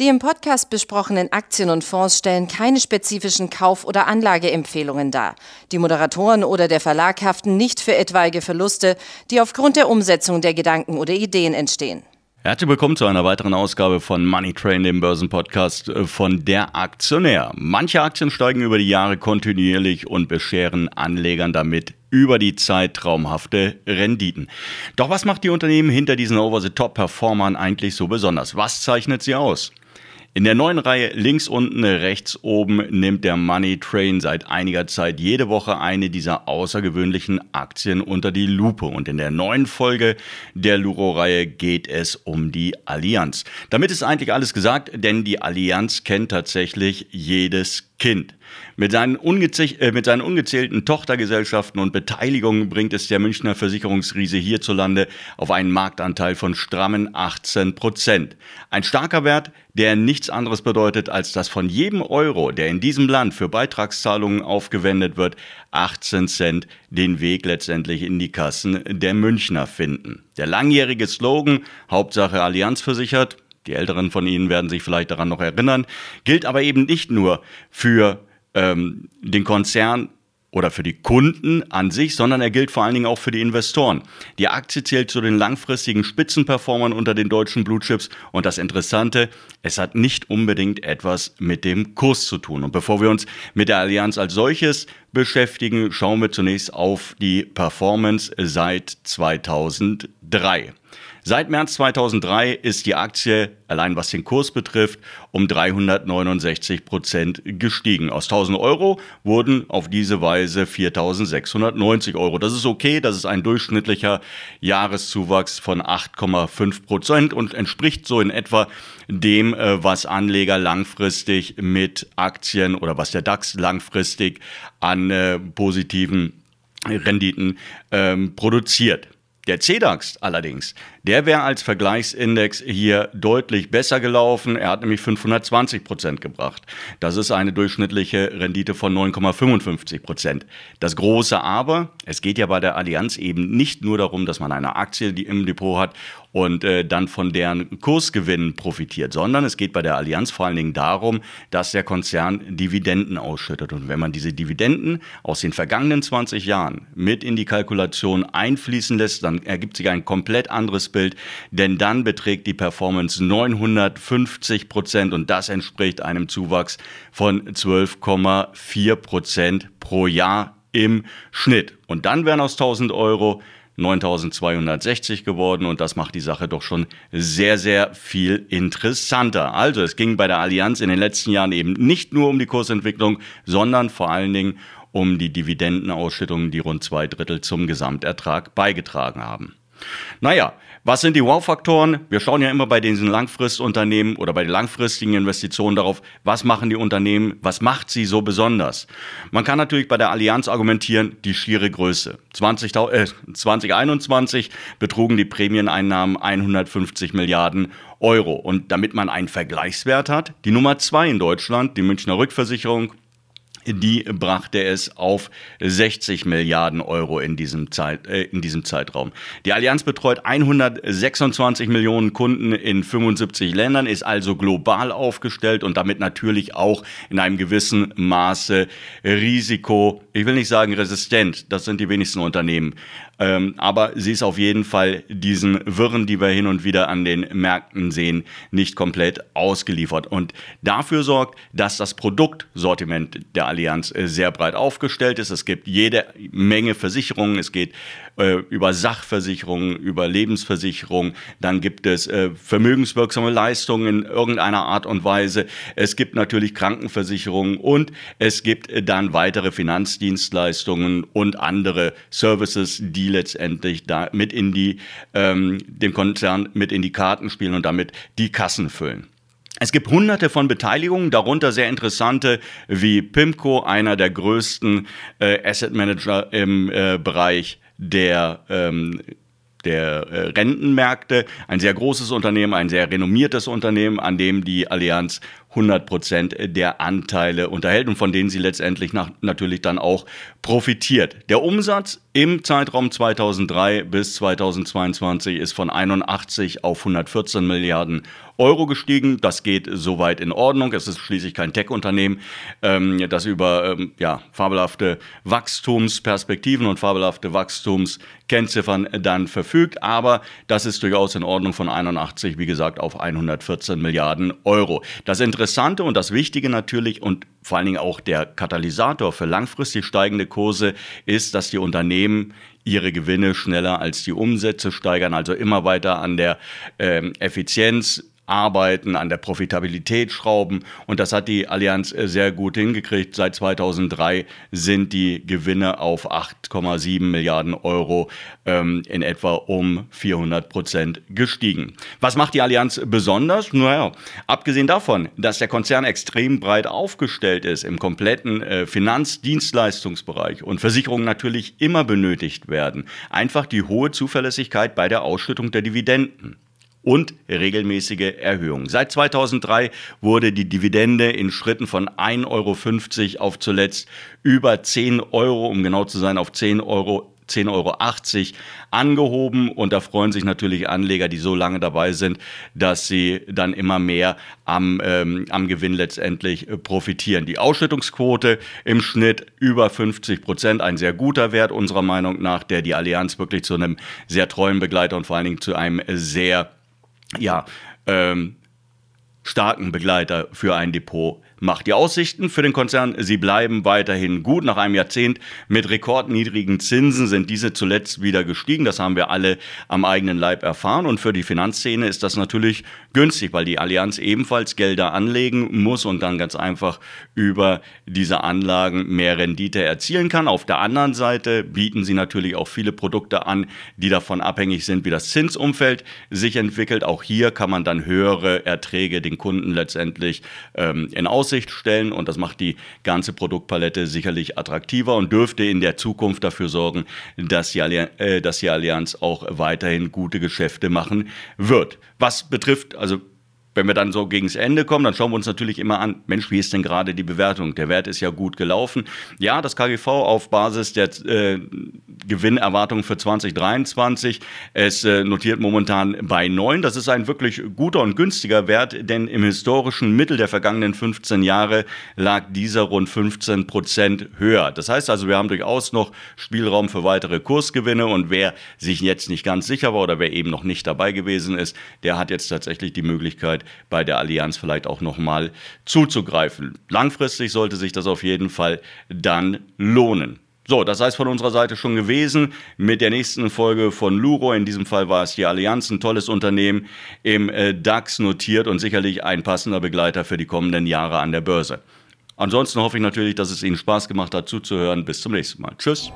Die im Podcast besprochenen Aktien und Fonds stellen keine spezifischen Kauf- oder Anlageempfehlungen dar. Die Moderatoren oder der Verlag haften nicht für etwaige Verluste, die aufgrund der Umsetzung der Gedanken oder Ideen entstehen. Herzlich willkommen zu einer weiteren Ausgabe von Money Train, dem Börsenpodcast äh, von der Aktionär. Manche Aktien steigen über die Jahre kontinuierlich und bescheren Anlegern damit über die Zeit traumhafte Renditen. Doch was macht die Unternehmen hinter diesen Over-the-Top-Performern eigentlich so besonders? Was zeichnet sie aus? In der neuen Reihe links unten, rechts oben nimmt der Money Train seit einiger Zeit jede Woche eine dieser außergewöhnlichen Aktien unter die Lupe. Und in der neuen Folge der Luro-Reihe geht es um die Allianz. Damit ist eigentlich alles gesagt, denn die Allianz kennt tatsächlich jedes Kind. Mit seinen, äh, mit seinen, ungezählten Tochtergesellschaften und Beteiligungen bringt es der Münchner Versicherungsriese hierzulande auf einen Marktanteil von strammen 18 Prozent. Ein starker Wert, der nichts anderes bedeutet, als dass von jedem Euro, der in diesem Land für Beitragszahlungen aufgewendet wird, 18 Cent den Weg letztendlich in die Kassen der Münchner finden. Der langjährige Slogan Hauptsache Allianz versichert die Älteren von Ihnen werden sich vielleicht daran noch erinnern, gilt aber eben nicht nur für ähm, den Konzern oder für die Kunden an sich, sondern er gilt vor allen Dingen auch für die Investoren. Die Aktie zählt zu den langfristigen Spitzenperformern unter den deutschen Blue Chips und das Interessante, es hat nicht unbedingt etwas mit dem Kurs zu tun. Und bevor wir uns mit der Allianz als solches beschäftigen, schauen wir zunächst auf die Performance seit 2003. Seit März 2003 ist die Aktie, allein was den Kurs betrifft, um 369 Prozent gestiegen. Aus 1000 Euro wurden auf diese Weise 4690 Euro. Das ist okay, das ist ein durchschnittlicher Jahreszuwachs von 8,5 Prozent und entspricht so in etwa dem, äh, was Anleger langfristig mit Aktien oder was der DAX langfristig an äh, positiven Renditen ähm, produziert. Der CDAX allerdings, der wäre als Vergleichsindex hier deutlich besser gelaufen. Er hat nämlich 520 Prozent gebracht. Das ist eine durchschnittliche Rendite von 9,55 Prozent. Das große Aber, es geht ja bei der Allianz eben nicht nur darum, dass man eine Aktie die im Depot hat und äh, dann von deren Kursgewinnen profitiert, sondern es geht bei der Allianz vor allen Dingen darum, dass der Konzern Dividenden ausschüttet. Und wenn man diese Dividenden aus den vergangenen 20 Jahren mit in die Kalkulation einfließen lässt, dann ergibt sich ein komplett anderes Bild, denn dann beträgt die Performance 950 Prozent und das entspricht einem Zuwachs von 12,4 Prozent pro Jahr im Schnitt. Und dann wären aus 1000 Euro 9260 geworden und das macht die Sache doch schon sehr, sehr viel interessanter. Also es ging bei der Allianz in den letzten Jahren eben nicht nur um die Kursentwicklung, sondern vor allen Dingen um die Dividendenausschüttungen, die rund zwei Drittel zum Gesamtertrag beigetragen haben. Naja, was sind die Wow-Faktoren? Wir schauen ja immer bei diesen Langfristunternehmen oder bei den langfristigen Investitionen darauf, was machen die Unternehmen, was macht sie so besonders? Man kann natürlich bei der Allianz argumentieren, die schiere Größe. 20, äh, 2021 betrugen die Prämieneinnahmen 150 Milliarden Euro. Und damit man einen Vergleichswert hat, die Nummer zwei in Deutschland, die Münchner Rückversicherung, die brachte es auf 60 Milliarden Euro in diesem, Zeit, äh, in diesem Zeitraum. Die Allianz betreut 126 Millionen Kunden in 75 Ländern, ist also global aufgestellt und damit natürlich auch in einem gewissen Maße Risiko, ich will nicht sagen resistent, das sind die wenigsten Unternehmen, ähm, aber sie ist auf jeden Fall diesen Wirren, die wir hin und wieder an den Märkten sehen, nicht komplett ausgeliefert. Und dafür sorgt, dass das Produktsortiment der Allianz äh, sehr breit aufgestellt ist. Es gibt jede Menge Versicherungen. Es geht äh, über Sachversicherungen, über Lebensversicherungen. Dann gibt es äh, vermögenswirksame Leistungen in irgendeiner Art und Weise. Es gibt natürlich Krankenversicherungen und es gibt dann weitere Finanzdienstleistungen und andere Services, die letztendlich da mit in die, ähm, dem Konzern mit in die Karten spielen und damit die Kassen füllen. Es gibt hunderte von Beteiligungen, darunter sehr interessante wie PIMCO, einer der größten äh, Asset Manager im äh, Bereich der ähm, der äh, Rentenmärkte, ein sehr großes Unternehmen, ein sehr renommiertes Unternehmen, an dem die Allianz 100 Prozent der Anteile unterhält und von denen sie letztendlich nach, natürlich dann auch profitiert. Der Umsatz im Zeitraum 2003 bis 2022 ist von 81 auf 114 Milliarden Euro gestiegen. Das geht soweit in Ordnung. Es ist schließlich kein Tech-Unternehmen, ähm, das über ähm, ja, fabelhafte Wachstumsperspektiven und fabelhafte Wachstumskennziffern dann verfügt. Aber das ist durchaus in Ordnung von 81, wie gesagt, auf 114 Milliarden Euro. Das Interessante und das Wichtige natürlich und vor allen Dingen auch der Katalysator für langfristig steigende Kurse ist, dass die Unternehmen ihre Gewinne schneller als die Umsätze steigern, also immer weiter an der ähm, Effizienz arbeiten, an der Profitabilität schrauben. Und das hat die Allianz äh, sehr gut hingekriegt. Seit 2003 sind die Gewinne auf 8,7 Milliarden Euro ähm, in etwa um 400 Prozent gestiegen. Was macht die Allianz besonders? Naja, abgesehen davon, dass der Konzern extrem breit aufgestellt ist im kompletten äh, Finanzdienstleistungsbereich und Versicherungen natürlich immer benötigt werden, einfach die hohe Zuverlässigkeit bei der Ausschüttung der Dividenden und regelmäßige Erhöhungen. Seit 2003 wurde die Dividende in Schritten von 1,50 Euro auf zuletzt über 10 Euro, um genau zu sein, auf 10 Euro 10,80 Euro angehoben. Und da freuen sich natürlich Anleger, die so lange dabei sind, dass sie dann immer mehr am, ähm, am Gewinn letztendlich äh, profitieren. Die Ausschüttungsquote im Schnitt über 50 Prozent, ein sehr guter Wert unserer Meinung nach, der die Allianz wirklich zu einem sehr treuen Begleiter und vor allen Dingen zu einem sehr ja, ähm, starken Begleiter für ein Depot macht. Die Aussichten für den Konzern, sie bleiben weiterhin gut. Nach einem Jahrzehnt mit rekordniedrigen Zinsen sind diese zuletzt wieder gestiegen. Das haben wir alle am eigenen Leib erfahren. Und für die Finanzszene ist das natürlich günstig, weil die Allianz ebenfalls Gelder anlegen muss und dann ganz einfach über diese Anlagen mehr Rendite erzielen kann. Auf der anderen Seite bieten sie natürlich auch viele Produkte an, die davon abhängig sind, wie das Zinsumfeld sich entwickelt. Auch hier kann man dann höhere Erträge den Kunden letztendlich ähm, in Aussicht Aussicht stellen und das macht die ganze Produktpalette sicherlich attraktiver und dürfte in der Zukunft dafür sorgen, dass die, Allianz, äh, dass die Allianz auch weiterhin gute Geschäfte machen wird. Was betrifft, also wenn wir dann so gegen das Ende kommen, dann schauen wir uns natürlich immer an, Mensch, wie ist denn gerade die Bewertung? Der Wert ist ja gut gelaufen. Ja, das KGV auf Basis der äh, Gewinnerwartungen für 2023, es äh, notiert momentan bei 9. Das ist ein wirklich guter und günstiger Wert, denn im historischen Mittel der vergangenen 15 Jahre lag dieser rund 15 Prozent höher. Das heißt also, wir haben durchaus noch Spielraum für weitere Kursgewinne und wer sich jetzt nicht ganz sicher war oder wer eben noch nicht dabei gewesen ist, der hat jetzt tatsächlich die Möglichkeit, bei der Allianz vielleicht auch nochmal zuzugreifen. Langfristig sollte sich das auf jeden Fall dann lohnen. So, das heißt von unserer Seite schon gewesen mit der nächsten Folge von Luro. In diesem Fall war es die Allianz, ein tolles Unternehmen im äh, DAX notiert und sicherlich ein passender Begleiter für die kommenden Jahre an der Börse. Ansonsten hoffe ich natürlich, dass es Ihnen Spaß gemacht hat zuzuhören. Bis zum nächsten Mal. Tschüss.